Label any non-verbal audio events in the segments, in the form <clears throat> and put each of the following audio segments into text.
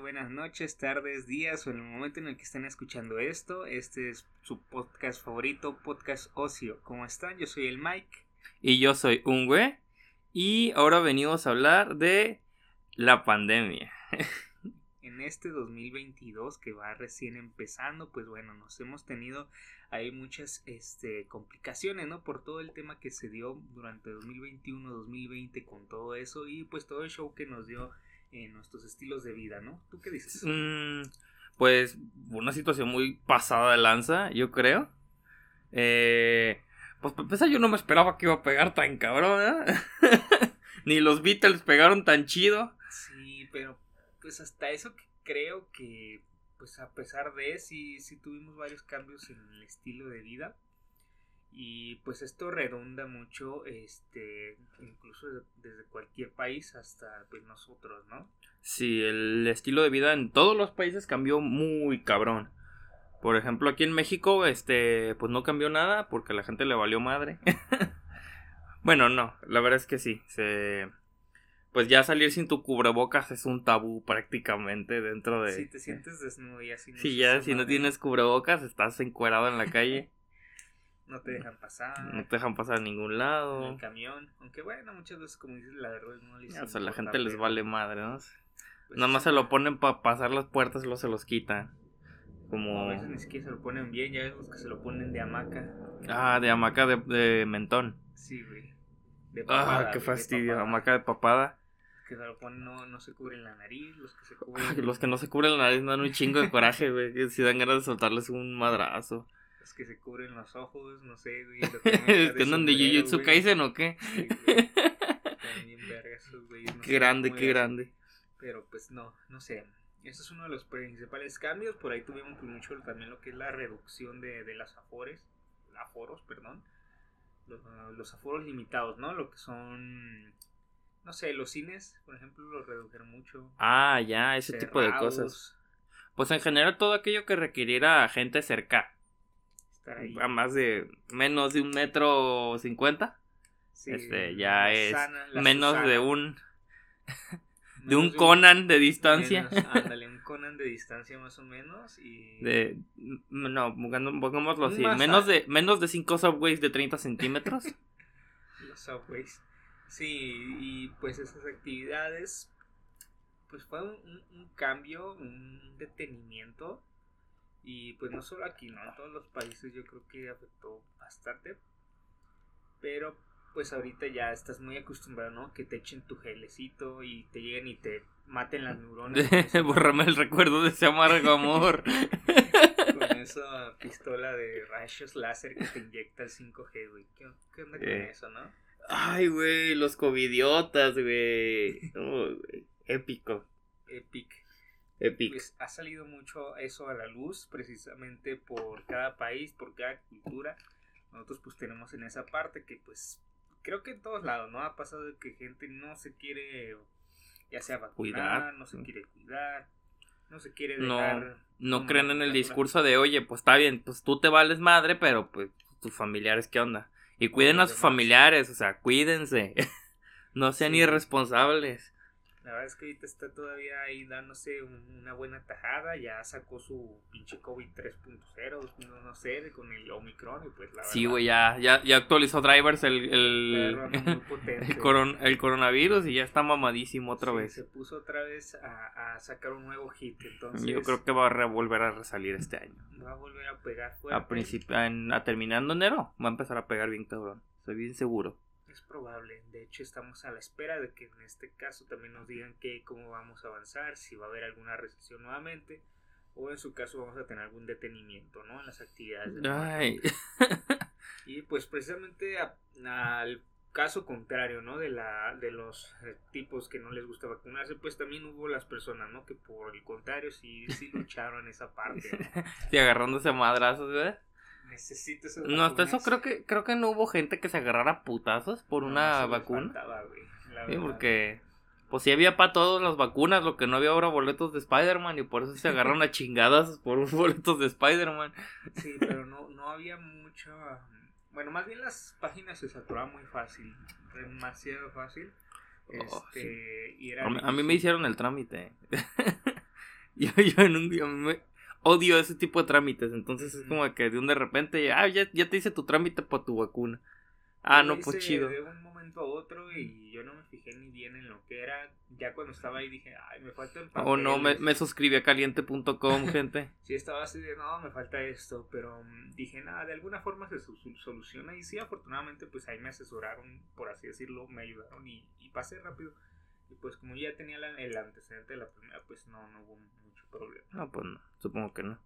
Buenas noches, tardes, días o en el momento en el que estén escuchando esto. Este es su podcast favorito, Podcast Ocio. ¿Cómo están? Yo soy el Mike. Y yo soy Ungwe. Y ahora venimos a hablar de la pandemia. <laughs> en este 2022 que va recién empezando, pues bueno, nos hemos tenido ahí muchas este, complicaciones, ¿no? Por todo el tema que se dio durante 2021, 2020 con todo eso y pues todo el show que nos dio en nuestros estilos de vida, ¿no? ¿Tú qué dices? Mm, pues una situación muy pasada de lanza, yo creo. Eh, pues para yo no me esperaba que iba a pegar tan cabrón, ¿eh? <laughs> Ni los Beatles pegaron tan chido. Sí, pero pues hasta eso que creo que pues a pesar de sí, sí tuvimos varios cambios en el estilo de vida y pues esto redunda mucho este incluso desde cualquier país hasta pues nosotros no sí el estilo de vida en todos los países cambió muy cabrón. Por ejemplo aquí en México este pues no cambió nada porque a la gente le valió madre. <laughs> Bueno no la verdad es que sí se pues ya salir sin tu cubrebocas es un tabú prácticamente dentro de si te sientes desnudo y así sí ya si no tienes cubrebocas estás encuerado en la calle <laughs> No te dejan pasar. No te dejan pasar a ningún lado. En el camión. Aunque bueno, muchas veces, como dices, la verdad no les O sea, la gente les vale madre, ¿no? Pues Nada más se lo ponen para pasar las puertas y luego se los quitan. Como... a veces ni siquiera se lo ponen bien, ya vemos que se lo ponen de hamaca. Ah, de hamaca de, mentón. Sí, güey. De papada, ah, qué fastidio, hamaca de papada. Que se lo ponen, no, no se cubren la nariz, los que se cubren. los que no se cubren la nariz dan un chingo de coraje, güey. Si dan ganas de soltarles un madrazo que se cubren los ojos, no sé, güey. <laughs> ¿Es que andan de Jujutsu Kaisen o qué? También verga esos qué grande, qué grande. Pero pues no, no sé. Ese es uno de los principales cambios. Por ahí tuvimos mucho también lo que es la reducción de, de las afores, aforos, perdón. Los, los, aforos limitados, ¿no? Lo que son, no sé, los cines, por ejemplo, los redujeron mucho. Ah, ya, ese tipo de cosas. Pues en general todo aquello que requiriera gente cerca a más de menos de un metro cincuenta. este ya es menos de un <laughs> de un Conan de distancia. ándale, un Conan de distancia más o menos y de no, pongámoslo así, menos de menos de 5 subways de 30 centímetros. <laughs> Los subways. Sí, y pues esas actividades pues fue un, un cambio, un detenimiento y pues no solo aquí, ¿no? En todos los países yo creo que afectó bastante. Pero pues ahorita ya estás muy acostumbrado, ¿no? Que te echen tu gelecito y te lleguen y te maten las neuronas. <laughs> Bórrame el recuerdo de ese amargo amor. <laughs> con esa pistola de rayos láser que te inyecta el 5G, güey. ¿Qué, onda con eh. eso, no? Ay, güey, los covidiotas, güey. Épico. Epic. Pues ha salido mucho eso a la luz precisamente por cada país, por cada cultura. Nosotros pues tenemos en esa parte que pues creo que en todos lados, ¿no? Ha pasado que gente no se quiere ya sea vacunar, cuidar. no se quiere cuidar, no se quiere dejar... No, no creen en el discurso de, oye, pues está bien, pues tú te vales madre, pero pues tus familiares, ¿qué onda? Y cuiden a sus familiares, o sea, cuídense. <laughs> no sean irresponsables. La verdad es que ahorita está todavía ahí dándose una buena tajada. Ya sacó su pinche COVID 3.0, no, sé, con el Omicron. Y pues la sí, güey, ya, ya, ya, actualizó drivers el, el, <laughs> el, coronavirus y ya está mamadísimo otra vez. Se puso otra vez a, a, sacar un nuevo hit. Entonces, Yo creo que va a volver a resalir este año. Va a volver a pegar fuerte. A, a terminando enero, va a empezar a pegar bien cabrón. Estoy bien seguro. Es probable, de hecho estamos a la espera de que en este caso también nos digan que cómo vamos a avanzar, si va a haber alguna recesión nuevamente o en su caso vamos a tener algún detenimiento, ¿no? En las actividades. y pues precisamente al caso contrario, ¿no? De la de los tipos que no les gusta vacunarse, pues también hubo las personas, ¿no? Que por el contrario sí sí <laughs> lucharon esa parte. y agarrándose madrazos, ¿verdad? Necesito No, hasta eso creo que creo que no hubo gente que se agarrara putazos por una vacuna. sí, porque pues sí había para todos las vacunas, lo que no había ahora boletos de Spider-Man y por eso se <laughs> agarraron a chingadas por unos <laughs> boletos de Spider-Man. Sí, pero no, no había mucho... Bueno, más bien las páginas se saturaban muy fácil, demasiado fácil. Oh, este, y era a, mí, me hicieron el trámite. <laughs> yo, yo en un día me odio ese tipo de trámites. Entonces es como que de un de repente, ah, ya, ya te hice tu trámite para tu vacuna. Ah, no, pues chido. De un momento a otro y yo no me fijé ni bien en lo que era. Ya cuando estaba ahí dije, ay, me falta el O no, me, papeles". me suscribí a caliente.com, <laughs> gente. Sí, estaba así de, no, me falta esto, pero mm, dije, nada, de alguna forma se soluciona y sí, afortunadamente, pues ahí me asesoraron, por así decirlo, me ayudaron y, y pasé rápido. Y pues como ya tenía la- el antecedente de la primera, pues no, no hubo problema. No, pues no, supongo que no.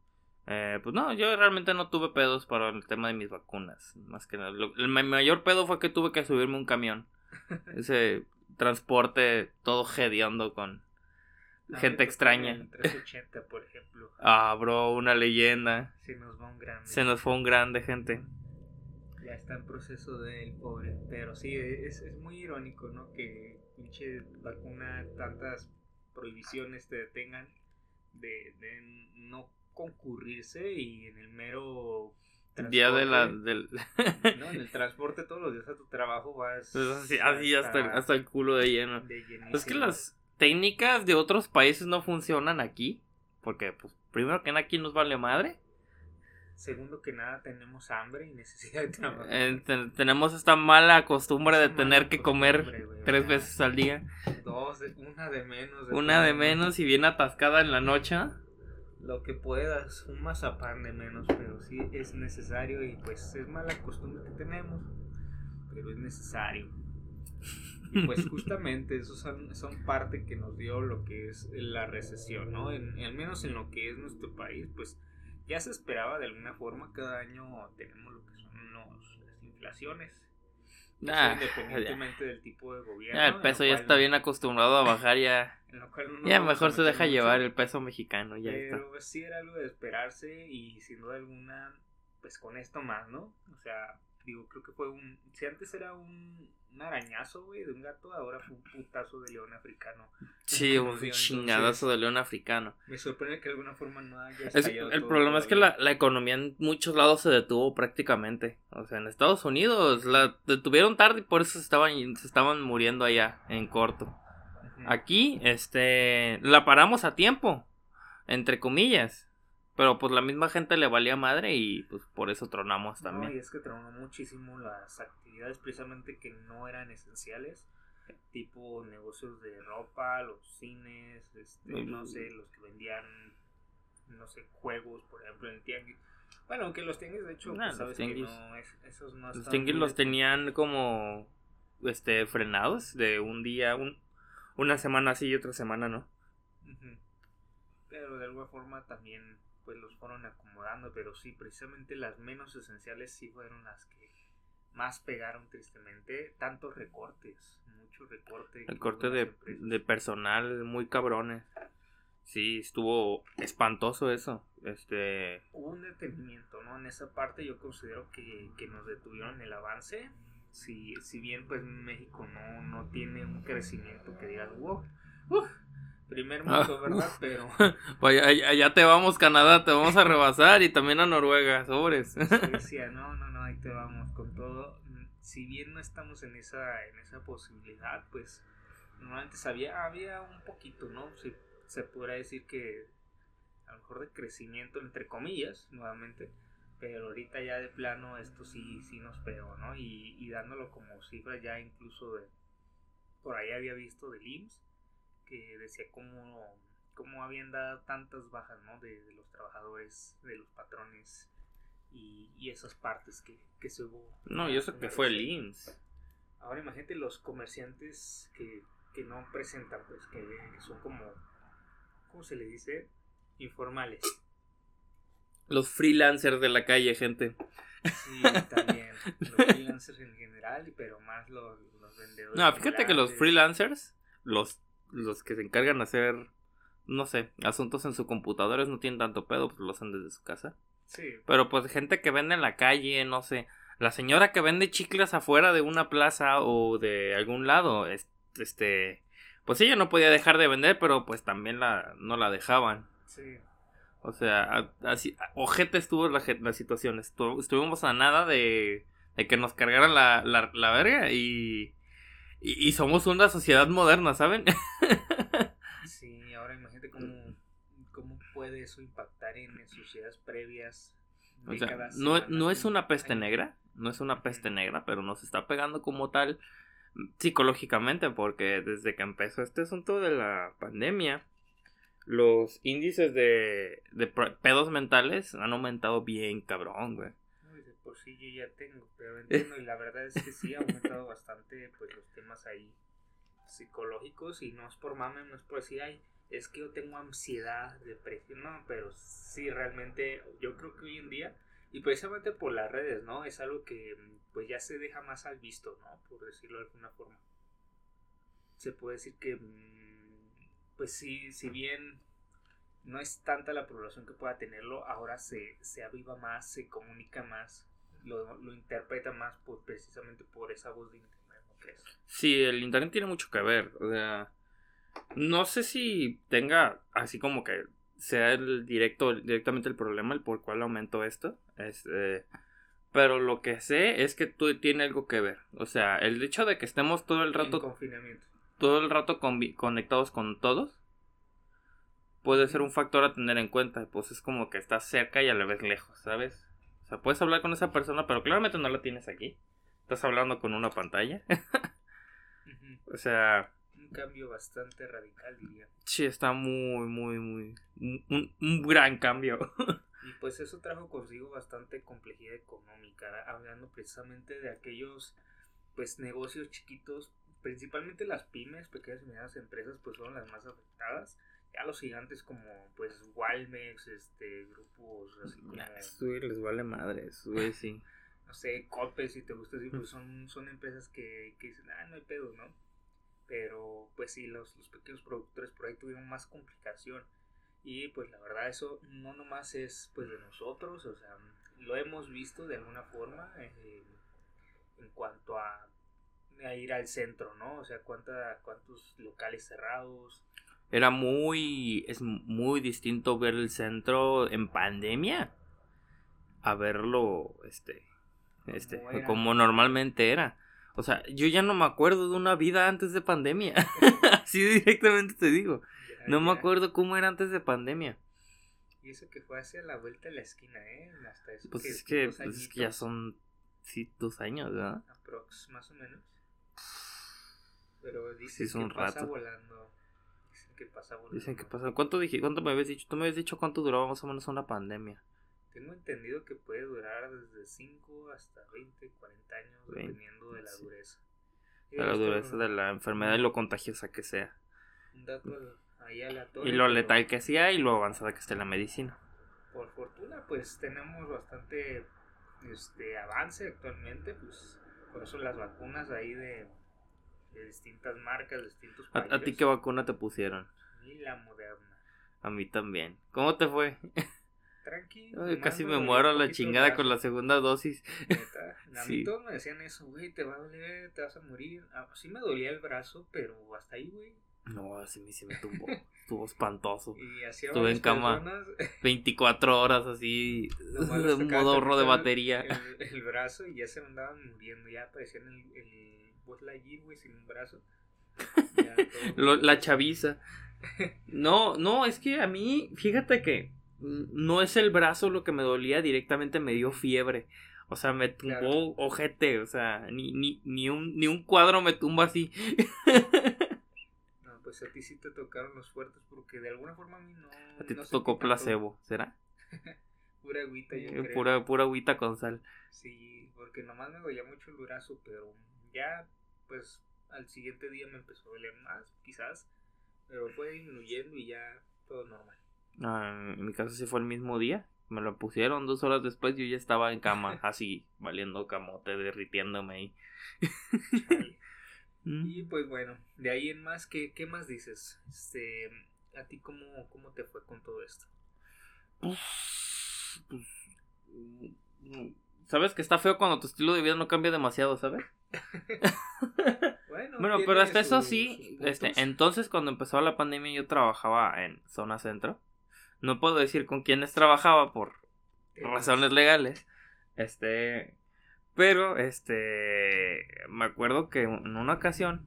Eh, pues no, yo realmente no tuve pedos para el tema de mis vacunas. Más que nada. Lo- el ma- mayor pedo fue que tuve que subirme un camión. <laughs> Ese transporte todo hediondo con A mí gente extraña. El 380, por ejemplo, <laughs> Ah, bro, una leyenda. se nos va un grande. Se nos fue un grande, gente. Ya está en proceso del pobre. Pero sí, es, es muy irónico, ¿no? Que pinche vacuna, tantas prohibiciones te detengan de, de no concurrirse y en el mero Día de la. Del... ¿no? <laughs> En el transporte todos los días a tu trabajo vas Pues así, así hasta, el- hasta el culo de lleno. de. Es que las técnicas de otros países no funcionan aquí. Porque, pues, primero que nada, aquí nos vale madre. Segundo que nada, tenemos hambre y necesidad de trabajo. Eh, te- tenemos esta mala costumbre de tener que comer tres veces al día. Dos, una de menos. Una de menos y bien atascada en la noche. Lo que puedas, un mazapán de menos, pero sí es necesario y pues es mala costumbre que tenemos, pero es necesario. Y pues <laughs> justamente esos son, son parte que nos dio lo que es la recesión, ¿no? En, al menos en lo que es nuestro país, pues ya se esperaba de alguna forma, cada año tenemos lo que son los, las inflaciones. Ah, independientemente del tipo de gobierno. Ya el peso ya está bien acostumbrado a bajar ya. no Ya mejor se deja mucho. llevar el peso mexicano, ya está. Pero sí era algo de esperarse y sin duda alguna, pues con esto más, ¿no? O sea, digo, creo que fue un... Si antes era un, un arañazo, güey, de un gato, ahora fue un putazo de león africano. Sí, un chingadazo de león africano. Me sorprende que de alguna forma no haya Es- el todo problema es que la, la economía en muchos lados se detuvo prácticamente. O sea, en Estados Unidos la detuvieron tarde y por eso se estaban, se estaban muriendo allá en corto. Aquí, este, la paramos a tiempo, entre comillas. Pero pues la misma gente le valía madre y pues por eso tronamos No, y también. es que tronó muchísimo las actividades precisamente que no eran esenciales, tipo negocios de ropa, los cines, este, Mm. no sé, los que vendían, no sé, juegos, por ejemplo, en el tianguis. Bueno, aunque los tianguis, de hecho, Nah, pues, sabes tianguis- que no, es- esos no Los tianguis los tenían como, este, frenados de un día, un, una semana sí y otra semana no. Pero de alguna forma también pues los fueron acomodando, pero sí, precisamente las menos esenciales sí fueron las que más pegaron tristemente, tantos recortes, mucho recorte. que El corte hubo en de, de personal muy cabrones. Sí, estuvo espantoso eso. Este, Hubo un detenimiento, ¿no? En esa parte yo considero que, que nos detuvieron el avance. Si, si bien pues México no, no tiene un crecimiento que digas, wow, uf, primer mundo, Ah, ¿verdad? <laughs> Pero vaya, allá, allá te vamos, Canadá, te vamos a rebasar y también a Noruega, sobres. <laughs> Suecia, <laughs> no, no, no, ahí te vamos con todo. Mm, Si bien no estamos en esa, en esa posibilidad, pues normalmente había, había un poquito, ¿no? Se, se podrá decir que a lo mejor de crecimiento, entre comillas, nuevamente, pero ahorita ya de plano esto sí, sí nos pegó, ¿no? Y, y dándolo como cifra ya incluso de, por ahí había visto del IMSS, que decía cómo, cómo habían dado tantas bajas, ¿no? De, de los trabajadores, de los patrones y, y esas partes que, que se hubo. No, yo sé que fue el IMSS. Ahora imagínate los comerciantes que, que no presentan, pues que, que son como, ¿cómo se le dice? Informales. Los freelancers de la calle, gente. Sí, también. <laughs> Los freelancers en general, pero más los, los vendedores. No, fíjate que los freelancers, los, los que se encargan de hacer, no sé, asuntos en su computadora no tienen tanto pedo, pues lo hacen desde su casa. Sí, Pero pues gente que vende en la calle, no sé. La señora que vende chicles afuera de una plaza o de algún lado, es- este, pues ella no podía dejar de vender, pero pues también la, no la dejaban. sí. O sea, así, ojete estuvo la, la situación. Estu- estuvimos a nada de, de que nos cargaran la, la, la verga y, y, y somos una sociedad moderna, ¿saben? <laughs> Sí, ahora imagínate cómo, cómo puede eso impactar en sociedades previas? O sea, no, no es una peste negra, no es una peste negra, pero nos está pegando como tal psicológicamente, porque desde que empezó este asunto de la pandemia, los índices de, de pedos mentales han aumentado bien cabrón, güey. Por sí yo ya tengo, pero entiendo, y la verdad es que sí ha aumentado <laughs> bastante, pues, los temas ahí psicológicos, y no es por mame, no es por decir, ay, es que yo tengo ansiedad, depresión, no, pero sí, realmente, yo creo que hoy en día, y precisamente por las redes, ¿no? Es algo que, pues, ya se deja más al visto, ¿no? Por decirlo de alguna forma. Se puede decir que mm, pues sí, si bien no es tanta la población que pueda tenerlo, ahora se, se aviva más, se comunica más, lo, lo interpreta más por, precisamente por esa voz de Internet, ¿no crees? Sí, el Internet tiene mucho que ver, o sea, no sé si tenga así como que sea el directo, directamente el problema el por cual aumentó esto, este, pero lo que sé es que tú tiene algo que ver, o sea, el hecho de que estemos todo el rato... En confinamiento todo el rato conectados con todos, puede ser un factor a tener en cuenta. Pues es como que estás cerca y a la vez lejos, ¿sabes? O sea, puedes hablar con esa persona, pero claramente no la tienes aquí. Estás hablando con una pantalla. <laughs> O sea... Un cambio bastante radical, diría. Sí, está muy, muy, muy... Un, un gran cambio. <laughs> y pues eso trajo consigo bastante complejidad económica, hablando precisamente de aquellos pues negocios chiquitos principalmente las pymes, pequeñas y medianas empresas, pues fueron las más afectadas. Ya los gigantes como pues Walmex, este, grupos así como... les vale madre, güey, sí. <laughs> no sé, Cope, si te gusta decir, pues son, son empresas que, que dicen, ah, no hay pedo, ¿no? Pero pues sí, los, los pequeños productores por ahí tuvieron más complicación. Y pues la verdad eso no nomás es pues de nosotros, o sea, lo hemos visto de alguna forma eh, en cuanto a a ir al centro, ¿no? O sea, cuánta, cuántos locales cerrados. Era muy, es muy distinto ver el centro en pandemia a verlo, este, este, como normalmente era. O sea, yo ya no me acuerdo de una vida antes de pandemia. <laughs> Así directamente te digo. no me acuerdo cómo era antes de pandemia. Y eso que fue hacia la vuelta de la esquina, ¿eh? Hasta eso pues, es que, pues es que ya son, sí, dos años, ¿verdad? Aprox, más o menos. Pero dicen que pasa volando. Que pasa volando. Dicen que pasa. ¿Cuánto, dije, ¿Cuánto me habías dicho? Tú me habías dicho cuánto duraba más o menos una pandemia. Tengo entendido que puede durar desde 5 hasta 20, 40 años, dependiendo de la dureza. De la dureza de la enfermedad y lo contagiosa que sea. Un dato ahí aleatorio. Y lo letal que sea y lo avanzada que esté la medicina. Por fortuna, pues tenemos bastante este avance actualmente, pues por eso las vacunas ahí de de distintas marcas, de distintos países. ¿A, ti qué vacuna te pusieron? Y la moderna. A mí también. ¿Cómo te fue? Tranquilo. <laughs> casi me muero a la chingada con la segunda dosis. <laughs> A mí todos me decían eso, güey, te va a doler, te vas a morir. Ah, sí me dolía el brazo, pero hasta ahí, güey. No, así me, sí me tumbó. Estuvo espantoso. <laughs> Y Estuve en cama 24 horas así, en modo ahorro de batería. El, brazo y ya se me andaban muriendo, ya aparecían el, el Buzz Lightyear, güey, sin un brazo. <laughs> la chaviza. <laughs> No, no, es que a mí, fíjate que no es el brazo lo que me dolía, directamente me dio fiebre. O sea, me tumbó ojete, o sea, ni, ni, ni, un, ni un cuadro me tumba así. no, pues a ti sí te tocaron los fuertes porque de alguna forma a mí no. A ti te tocó placebo, ¿será? <laughs> pura agüita, yo eh, Pura, pura agüita con sal. Sí, porque nomás me dolía mucho el brazo, pero ya pues al siguiente día me empezó a doler más, quizás, pero fue disminuyendo y ya todo normal. Ah, en mi caso sí fue el mismo día. Me lo pusieron dos horas después. Yo ya estaba en cama, <laughs> así, valiendo camote, derritiéndome ahí. <laughs> Mm. y pues bueno, de ahí en más, ¿qué, qué más dices? Este, ¿A ti cómo, cómo te fue con todo esto? Pues, pues, mm, Sabes que está feo cuando tu estilo de vida no cambia demasiado, ¿sabes? <laughs> bueno, pero hasta eso sí, este, entonces cuando empezó la pandemia yo trabajaba en zona centro. No puedo decir con quiénes trabajaba por razones legales. Este, pero este, me acuerdo que en una ocasión,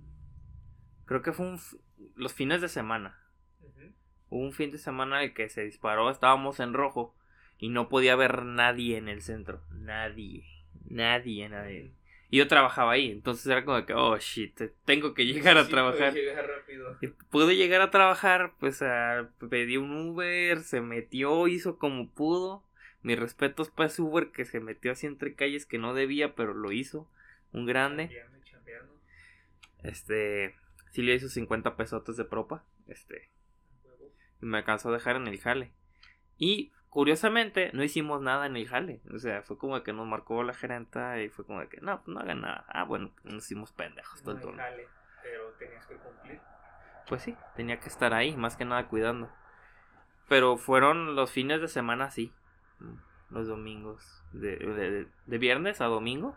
creo que fue los fines de semana. Hubo un fin de semana en el que se disparó, estábamos en rojo y no podía haber nadie en el centro. Nadie. Nadie, nadie. Y yo trabajaba ahí, entonces era como que, oh shit, tengo que llegar a Sí, trabajar. puede llegar rápido. Pude llegar a trabajar, pues a, pedí un Uber, se metió, hizo como pudo. Mis respetos para ese Uber que se metió así entre calles que no debía, pero lo hizo. Un grande. Este, sí le hizo 50 pesotes de propa. Este, y me alcanzó a dejar en el jale. Y curiosamente, no hicimos nada en el jale. O sea, fue como que nos marcó la gerenta y fue como que, no, pues no hagan nada. Ah, bueno, nos hicimos pendejos todo el jale, pero tenías que cumplir. Pues sí, tenía que estar ahí, más que nada cuidando. Pero fueron los fines de semana, sí. Los domingos. De, de- de viernes a domingo.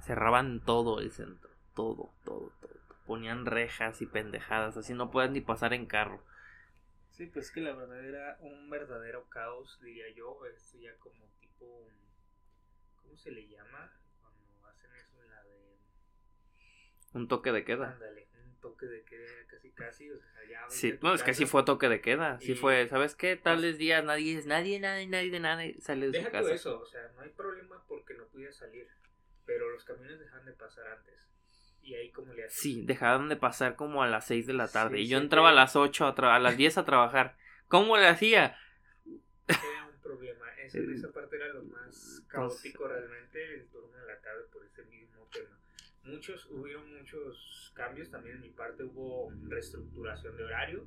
Cerraban todo el centro. Todo, todo, todo. Ponían rejas y pendejadas. Así no puedes ni pasar en carro. Sí, pues que la verdad era un verdadero caos, diría yo. Esto ya como tipo. ¿Cómo se le llama? Cuando hacen eso en la de. Un toque de queda. Ándale, un toque de queda casi casi. O sea, ya Sí, no, es que sí fue toque de queda. Sí fue, ¿sabes qué? Tales días nadie es nadie, nadie, nadie, nadie sale de su Deja tú casa. eso, o sea, no hay problema porque no pudieras salir. Pero los camiones dejan de pasar antes. Y ahí como le haces. Sí, dejaron de pasar como a las 6 de la tarde. Sí, y yo entraba a las 8, a, tra- a las 10 a trabajar. ¿Cómo le hacía? Era un problema. Esa, esa parte era lo más caótico realmente, el turno de la tarde por ese mismo tema. Muchos, hubieron muchos cambios, también en mi parte hubo reestructuración de horario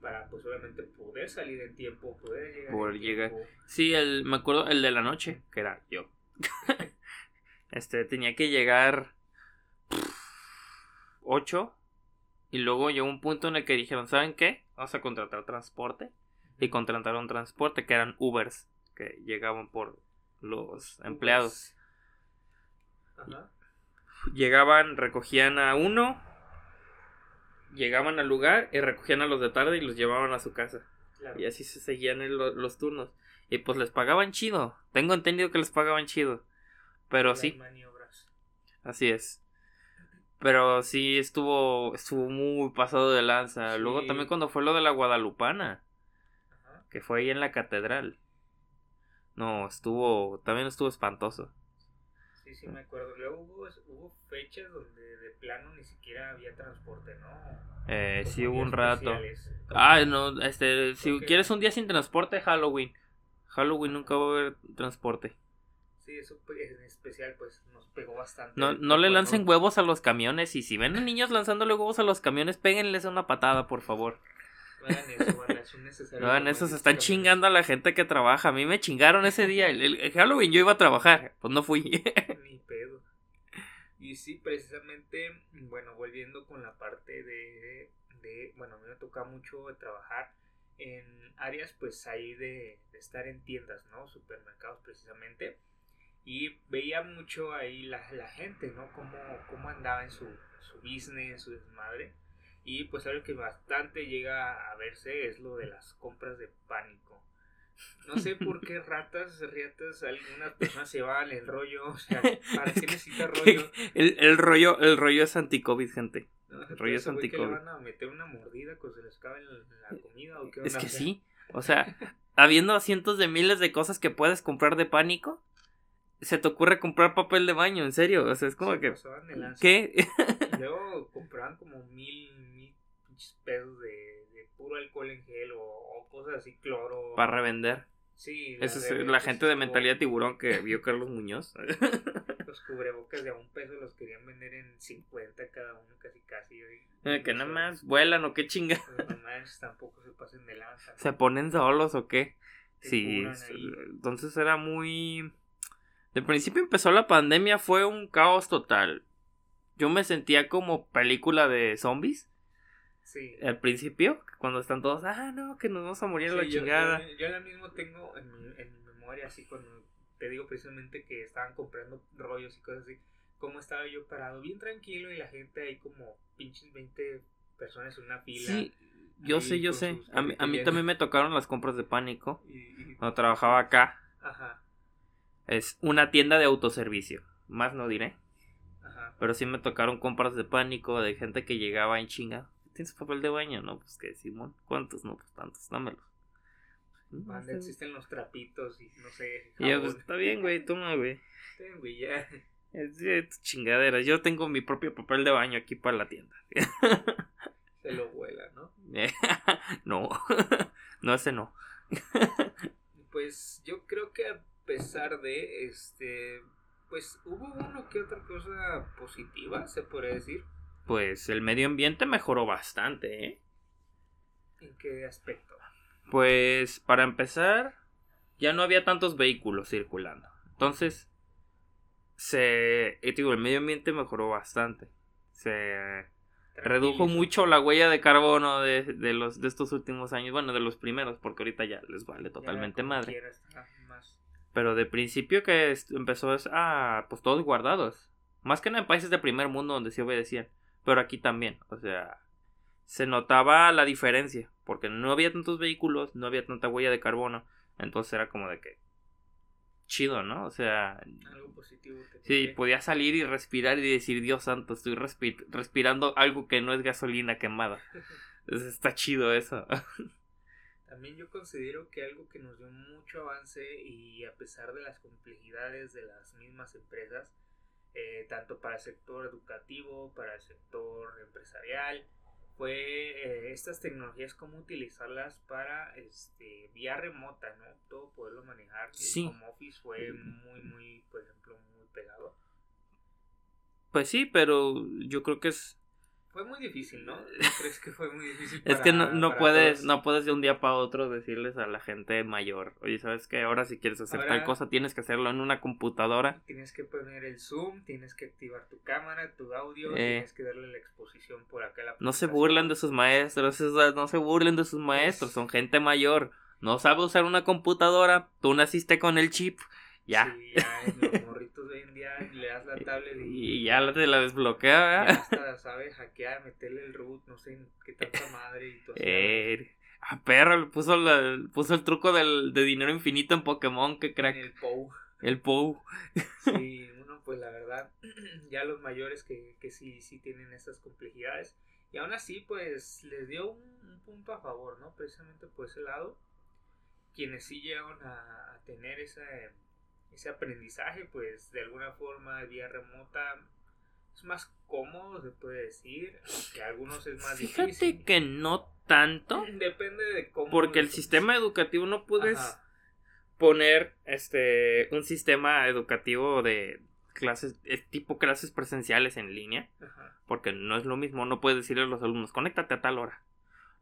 para pues obviamente poder salir en tiempo, poder llegar Poder llegar. tiempo. Sí, el, me acuerdo el de la noche, que era yo. <laughs> este, tenía que llegar 8 y luego llegó un punto en el que dijeron, ¿saben qué? Vamos a contratar transporte. Y contrataron transporte, que eran Ubers, que llegaban por los empleados. Ajá. Llegaban, recogían a uno, llegaban al lugar y recogían a los de tarde y los llevaban a su casa. Claro. Y así se seguían el- los turnos. Y pues les pagaban chido. Tengo entendido que les pagaban chido. Pero Las sí, maniobras. así es. Pero sí estuvo, estuvo muy pasado de lanza. Luego también cuando fue lo de la Guadalupana, Ajá. que fue ahí en la catedral. No, estuvo, también estuvo espantoso. Sí, sí, me acuerdo. Luego hubo, hubo fechas donde de plano ni siquiera había transporte, ¿no? Eh, Como sí hubo un rato. Ah, no, este, si quieres un día sin transporte, Halloween. Halloween nunca va a haber transporte. Sí, eso en especial pues nos pegó bastante. No, no le lancen huevos a los camiones y si ven a niños lanzándole huevos a los camiones, péguenles una patada, por favor. <laughs> No hagan eso, es No hagan eso, se están chingando a la gente que trabaja. A mí me chingaron ese día. El Halloween yo iba a trabajar, pues no fui. <laughs> Ni pedo. Y sí, precisamente, bueno, volviendo con la parte de, de bueno, a mí me toca mucho trabajar en áreas pues ahí de, de estar en tiendas, ¿no? Supermercados precisamente. Y veía mucho ahí la, la gente, ¿no? Cómo, cómo andaba en su, su business, en su desmadre. Y pues algo que bastante llega a verse es lo de las compras de pánico. No sé por qué <laughs> ratas, riatas, algunas personas se van el rollo, o sea, <laughs> ¿para qué necesita <laughs> rollo? el, el rollo, el rollo es anti-COVID, gente. No, El rollo es Eso, güey, ¿que anticovid. le van a meter una mordida cuando se les acabe la comida o qué Es onda? que sea, sí. O sea, habiendo cientos de miles de cosas que puedes comprar de pánico, se te ocurre comprar papel de baño, en serio. O sea, es como se que. lanza. ¿Qué? Y luego compraban como mil, mil pesos de, de puro alcohol en gel o, o cosas así, cloro. Para revender. Sí, Esa es la gente de mentalidad tiburón que vio <laughs> Carlos Muñoz. Los cubrebocas de a un peso los querían vender en 50 cada uno, casi casi. Eh, que nada más vuelan o qué chinga. Pues no manches, tampoco se pasen de lanza. ¿no? ¿Se ponen solos o qué? Sí, entonces era muy... De principio empezó la pandemia, fue un caos total. Yo me sentía como película de zombies Sí. al principio, cuando están todos, ah, no, que nos vamos a morir a la Sí, yo, chingada. yo, yo ahora mismo tengo en mi, en mi memoria, así cuando te digo precisamente que estaban comprando rollos y cosas así, cómo estaba yo parado bien tranquilo y la gente ahí como pinches 20 personas en una fila. Sí, yo sé, yo sé. A mí, a mí carritos también me tocaron las compras de pánico. Y, y- Cuando trabajaba acá, ajá, es una tienda de autoservicio. Más no diré. ajá. Pero sí me tocaron compras de pánico de gente que llegaba en chinga. ¿tienes papel de baño? No, pues que Simón, ¿cuántos? No, pues tantos, dámelos. Banda, existen los trapitos y no sé. Y yo, pues está bien, güey, toma, güey. Ten, güey, ya. Es de chingaderas. Yo tengo mi propio papel de baño aquí para la tienda. Se lo vuela, ¿no? <laughs> no, <laughs> no, ese no. pues yo creo que pesar de este, pues hubo uno que otra cosa positiva, se puede decir. Pues el medio ambiente mejoró bastante, ¿eh? ¿En qué aspecto? Pues para empezar, ya no había tantos vehículos circulando. Entonces, se, digo, el medio ambiente mejoró bastante. Se redujo mucho la huella de carbono de, de, los de estos últimos años, bueno, de los primeros, porque ahorita ya les vale totalmente madre. Pero de principio que empezó es ah, pues todos guardados. Más que en países de primer mundo donde se obedecían, pero aquí también, o sea, se notaba la diferencia, porque no había tantos vehículos, no había tanta huella de carbono, entonces era como de que chido, ¿no? O sea, algo positivo. Sí, podía salir y respirar y decir, Dios santo, estoy respirando algo que no es gasolina quemada. <laughs> Entonces está chido eso. <laughs> También yo considero que algo que nos dio mucho avance y a pesar de las complejidades de las mismas empresas, eh, tanto para el sector educativo, para el sector empresarial, fue eh, estas tecnologías, cómo utilizarlas para este, vía remota, ¿no? Todo poderlo manejar. Sí. Home Office fue muy, muy, por ejemplo, muy pegado. Pues sí, pero yo creo que es fue muy difícil, <laughs> ¿no? ¿Crees que fue muy difícil? es que no, no puedes, no puedes de un día para otro decirles a la gente mayor, oye, ¿sabes qué? Ahora si quieres hacer tal cosa tienes que hacerlo en una computadora. Tienes que poner el zoom, tienes que activar tu cámara, tu audio, eh. tienes que darle la exposición por acá. La no se burlen de sus maestros, no se burlen de sus maestros, son gente mayor. No sabe usar una computadora, tú naciste con el chip, ya. Sí, ya, los morritos hoy en día le das la tablet y, ya te la desbloquea, Ya hasta sabe hackear, meterle el root, no sé qué tanta <laughs> madre y todo eh, Ah, perro, puso, la, puso el truco del, de dinero infinito en Pokémon, que crack. El POU. El POU. Sí, <laughs> uno, pues la verdad, <clears throat> ya los mayores que, que sí, sí tienen esas complejidades. Y aún así, pues les dio un, punto a favor, ¿no? Precisamente por ese lado. Quienes sí llegaron a, a tener esa ese aprendizaje, pues de alguna forma vía remota es más cómodo, se puede decir, que algunos es más Fíjate difícil. que no tanto. <laughs> Depende de cómo. Porque el sistema educativo no puedes poner este un sistema educativo de clases, tipo clases presenciales en línea. Porque no es lo mismo, no puedes decirle a los alumnos, conéctate a tal hora.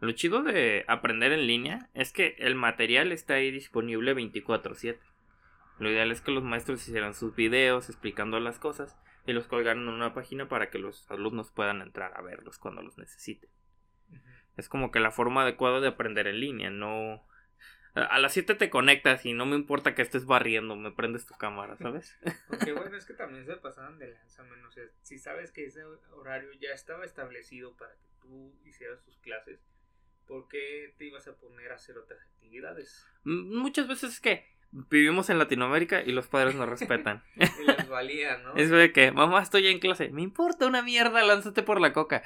Lo chido de aprender en línea es que el material está ahí disponible 24/7. Lo ideal es que los maestros hicieran sus videos explicando las cosas y los colgaran en una página para que los alumnos puedan entrar a verlos cuando los necesiten. Es como que la forma adecuada de aprender en línea, no... A las 7 te conectas y no me importa que estés barriendo, me prendes tu cámara, ¿sabes? <laughs> Porque bueno, es que también se pasaban de lanzamiento. O sea, si sabes que ese horario ya estaba establecido para que tú hicieras tus clases, ¿por qué te ibas a poner a hacer otras actividades? Muchas veces es que vivimos en Latinoamérica y los padres nos respetan. <laughs> y les <laughs> valía, ¿no? Es de que, mamá, estoy en clase. Me importa una mierda, lánzate por la coca.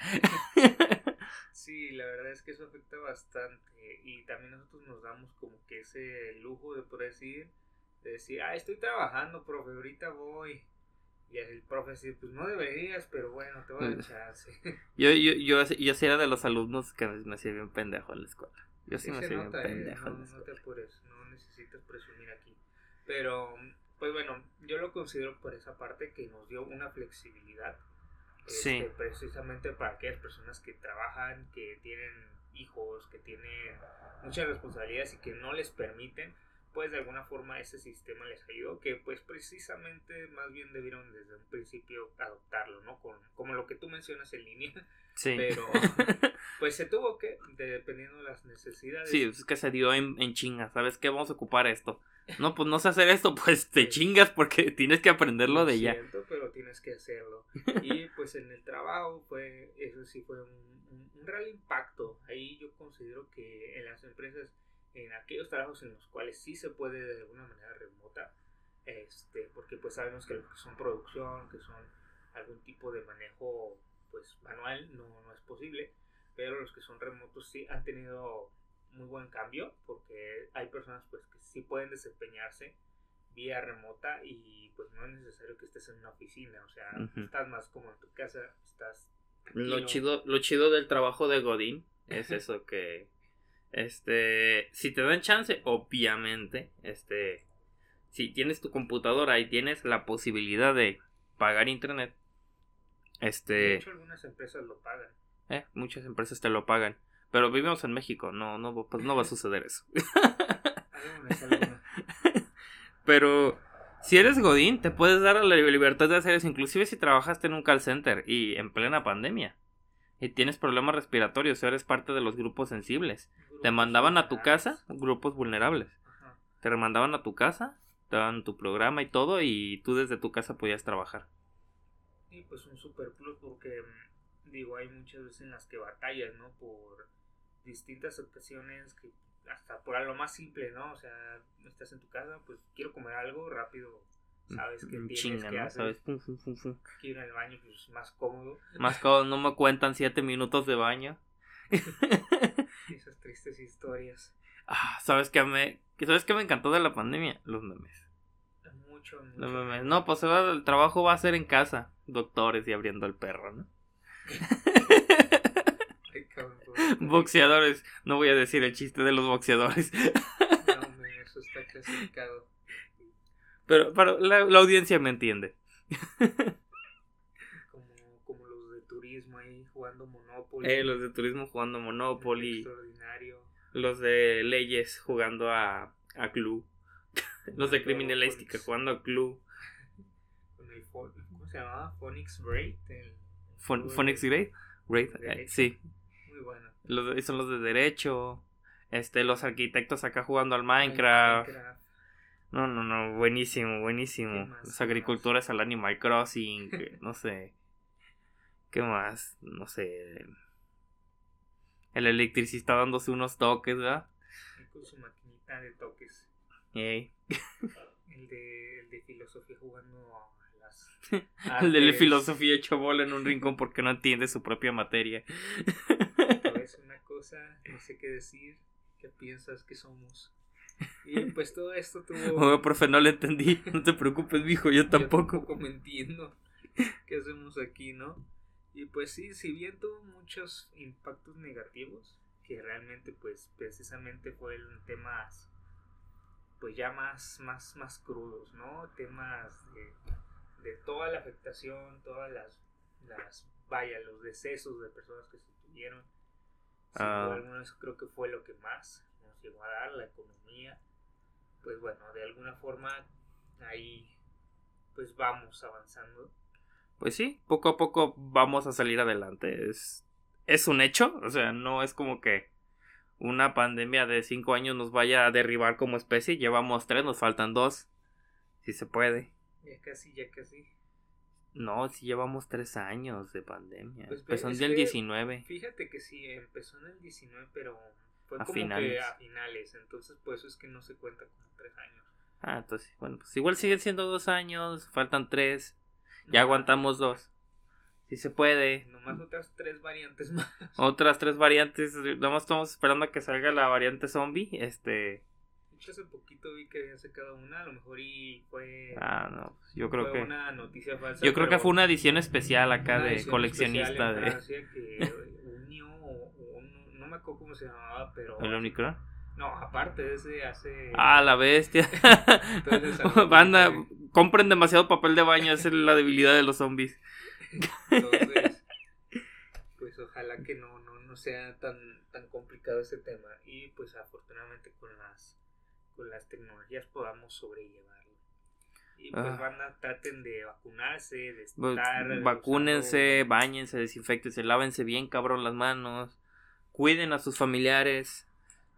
<laughs> sí, la verdad es que eso afecta bastante. Y también nosotros nos damos como que ese lujo de poder decir, de decir, ah, estoy trabajando, profe, ahorita voy. Y el profe decir, pues no deberías, pero bueno, te voy a echar. yo, yo, yo, yo, sí era de los alumnos que me hacía bien pendejo en la escuela. Yo sí, me hacía bien eh, pendejo. no, no te apures, no necesitas presumir aquí. Pero, pues bueno, yo lo considero por esa parte que nos dio una flexibilidad. Este, precisamente para aquellas personas que trabajan, que tienen hijos, que tienen muchas responsabilidades y que no les permiten, pues de alguna forma ese sistema les ayudó, que pues precisamente más bien debieron desde un principio adoptarlo, ¿no? Con, como lo que tú mencionas en línea. Sí. Pero <laughs> pues se tuvo que, dependiendo de las necesidades. Sí, es que se dio en, en chinga, ¿sabes qué? Vamos a ocupar esto. No, pues no sé hacer esto, pues te chingas porque <laughs> tienes que aprenderlo de ya. pero tienes que hacerlo. Y pues en el trabajo, pues eso sí fue un, un real impacto. Ahí yo considero que en las empresas en aquellos trabajos en los cuales sí se puede de alguna manera remota, este, porque pues sabemos que lo que son producción, que son algún tipo de manejo pues manual, no, no es posible, pero los que son remotos sí han tenido muy buen cambio porque hay personas pues que sí pueden desempeñarse vía remota y pues no es necesario que estés en una oficina, o sea, estás más como en tu casa, estás lo chido, lo chido del trabajo de Godín es <laughs> eso que este si te dan chance, obviamente, este si tienes tu computadora y tienes la posibilidad de pagar internet, este de hecho algunas empresas lo pagan. Eh, muchas empresas te lo pagan. Pero vivimos en México, no, no, pues no va a suceder eso. <laughs> Pero si eres Godín, te puedes dar la libertad de hacer eso, inclusive si trabajaste en un call center y en plena pandemia. Y tienes problemas respiratorios, eres parte de los grupos sensibles. te mandaban a tu casa, grupos vulnerables. Te mandaban a tu casa, te daban tu programa y todo, y tú desde tu casa podías trabajar. Y pues un super plus porque, digo, hay muchas veces en las que batallas, ¿no? Por distintas ocasiones que hasta por algo más simple, ¿no? O sea, estás en tu casa, pues quiero comer algo rápido, sabes que tienes Chinga, que hacer. ¿sabes? Quiero al baño, pues más cómodo. Más cómodo, no me cuentan siete minutos de baño. <laughs> Esas tristes historias. Ah, ¿sabes qué me, ¿sabes qué me encantó de la pandemia? Los memes. Mucho, mucho. Los memes. No, pues el trabajo va a ser en casa, doctores y abriendo el perro, ¿no? <laughs> boxeadores. No voy a decir el chiste de los boxeadores. No, eso está clasificado. Pero, pero la, audiencia me entiende. <laughs> Como, como, los de turismo ahí jugando Monopoly. Eh, los de turismo jugando Monopoly. Extraordinario. Los de leyes jugando a, a Clue. <laughs> los de criminalística jugando a Clue. <laughs> ¿Cómo se llamaba? Phoenix Wright. Phoenix Wright. Great, sí. Los, son los de derecho. Este, los arquitectos acá jugando al Minecraft. No, no, no, buenísimo, buenísimo. Los agricultores al Animal Crossing, <laughs> no sé. ¿Qué más? No sé. El electricista dándose unos toques, ¿verdad? Con su maquinita de toques. <laughs> El, de, el de filosofía jugando a las. <laughs> el de filosofía hecho bola en un rincón porque no entiende su propia materia no sé qué decir, qué piensas que somos. Y pues todo esto tuvo... <laughs> Oh, profe, no le entendí, <laughs> no te preocupes, mijo, yo tampoco. Yo tampoco me entiendo <laughs> qué hacemos aquí, ¿no? Y pues sí, si bien tuvo muchos impactos negativos, que realmente pues precisamente fueron temas pues ya más, más, más crudos, ¿no? Temas de, de toda la afectación, todas las, las, vaya, los decesos de personas que se tuvieron Ah. creo que fue lo que más dar la economía. Pues bueno, de alguna forma ahí pues vamos avanzando. Pues sí, poco a poco vamos a salir adelante. Es, es un hecho, o sea, no es como que una pandemia de cinco años nos vaya a derribar como especie. Llevamos tres, nos faltan dos. Si se puede. Ya casi, ya casi. No, si llevamos tres años de pandemia. Pues, empezó en el 19. Fíjate que sí, empezó en el 19, pero fue como que a finales. Entonces, pues eso es que no se cuenta como tres años. Ah, entonces, bueno, pues igual siguen siendo dos años, faltan tres. ya aguantamos dos. Si se puede. Nomás otras tres variantes <laughs> más. Otras tres variantes. Nada más estamos esperando a que salga la variante zombie. Este hace poquito vi que había sacado una, a lo mejor y fue. Ah, no, pues yo creo que. una noticia falsa. Yo creo que fue una edición especial acá de coleccionista. de... que <laughs> unió, o, me acuerdo cómo se llamaba, pero. ¿El Omicron? No, aparte de ese hace. Ah, la bestia. <laughs> Banda, compren demasiado papel de baño, esa es la debilidad de los zombies. Entonces, pues ojalá que no, no, no sea tan, tan complicado ese tema. Y pues afortunadamente con las con las tecnologías podamos sobrellevarlo. Y pues ah. a traten de vacunarse, de pues, estar vacúnense, bañense, desinfectense, lávense bien cabrón las manos, cuiden a sus familiares,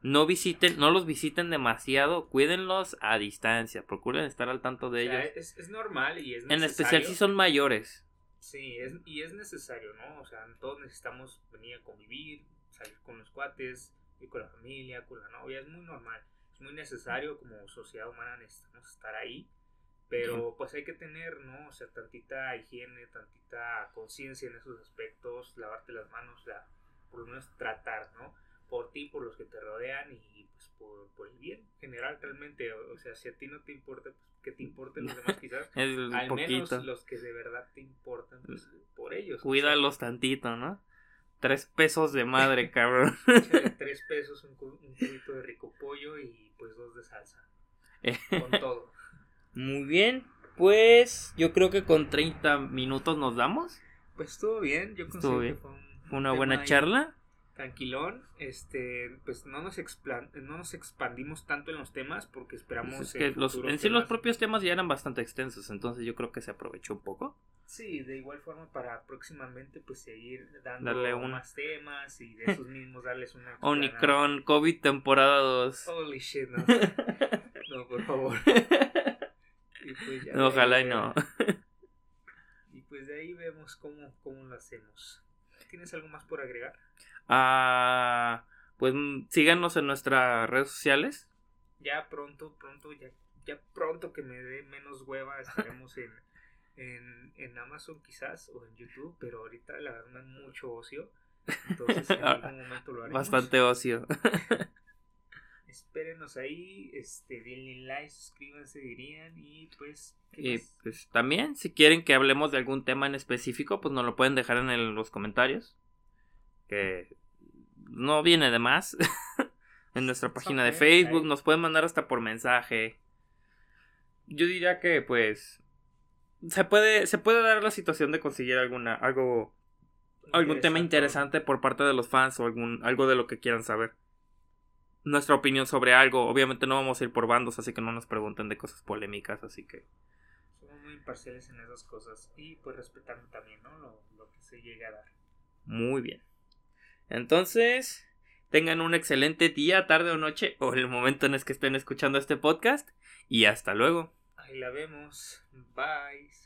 no visiten, no los visiten demasiado, cuídenlos a distancia, procuren estar al tanto de ellos. Es, es, normal y es necesario. En especial si son mayores. Sí, es, y es necesario, ¿no? O sea, todos necesitamos venir a convivir, salir con los cuates, ir con la familia, con la novia, es muy normal muy necesario como sociedad humana necesitamos estar ahí pero pues hay que tener no o sea tantita higiene tantita conciencia en esos aspectos lavarte las manos sea por lo menos tratar, ¿no? Por ti, por los que te rodean y pues por, por el bien general realmente. O, o sea, si a ti no te importa, pues que te importen los demás quizás. <laughs> Al poquito. menos los que de verdad te importan, pues por ellos. Cuídalos tantito, ¿no? Tres pesos de madre, <laughs> cabrón. <laughs> O sea, tres pesos, un, un cubito de rico pollo y pues dos de salsa. Con todo. Muy bien. Pues yo creo que con 30 minutos nos damos. Pues estuvo bien, yo considero que fue un, Fue una un buena charla. Tranquilón, este, pues no nos, no nos expandimos tanto en los temas porque esperamos Pues es que los, en sí los propios temas ya eran bastante extensos, entonces yo creo que se aprovechó un poco. Sí, de igual forma para próximamente pues seguir dando Darle más temas y de esos mismos darles una. <laughs> Omicron, COVID temporada 2. Holy shit, no. <laughs> No, por favor. <laughs> Y pues ya Ojalá y no. Y pues de ahí vemos cómo, cómo lo hacemos. ¿Tienes algo más por agregar? Ah, pues mm, síganos en nuestras redes sociales. Ya pronto, pronto, ya, ya pronto que me dé menos hueva <laughs> estaremos en, en, en Amazon quizás o en YouTube, pero ahorita la verdad mucho ocio. Entonces en algún <laughs> momento lo haremos. Bastante ocio. <laughs> Espérenos ahí, este, denle like, suscríbanse, dirían, y pues, ¿qué Y pues también, si quieren que hablemos de algún tema en específico, pues nos lo pueden dejar en el- los comentarios. Que no viene de más. <laughs> en nuestra página de ok, Facebook, nos pueden mandar hasta por mensaje. Yo diría que pues se puede se puede dar la situación de conseguir alguna algo algún tema interesante por parte de los fans o algún algo de lo que quieran saber. Nuestra opinión sobre algo, obviamente no vamos a ir por bandos, así que no nos pregunten de cosas polémicas, así que Somos muy imparciales en esas cosas y pues respetando también, ¿no? Lo, lo que se llega a dar. Muy bien. Entonces, tengan un excelente día, tarde o noche, o el momento en el que estén escuchando este podcast. Y hasta luego. Ahí la vemos. Bye.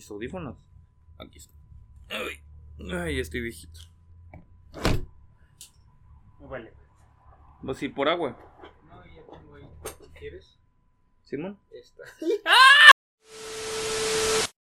Mis audífonos. Aquí está. Ay, ay, estoy viejito. No vale. Pues sí, por agua. No, ya tengo ahí. ¿Quieres? Simón. Esta. ¡Ah! <laughs>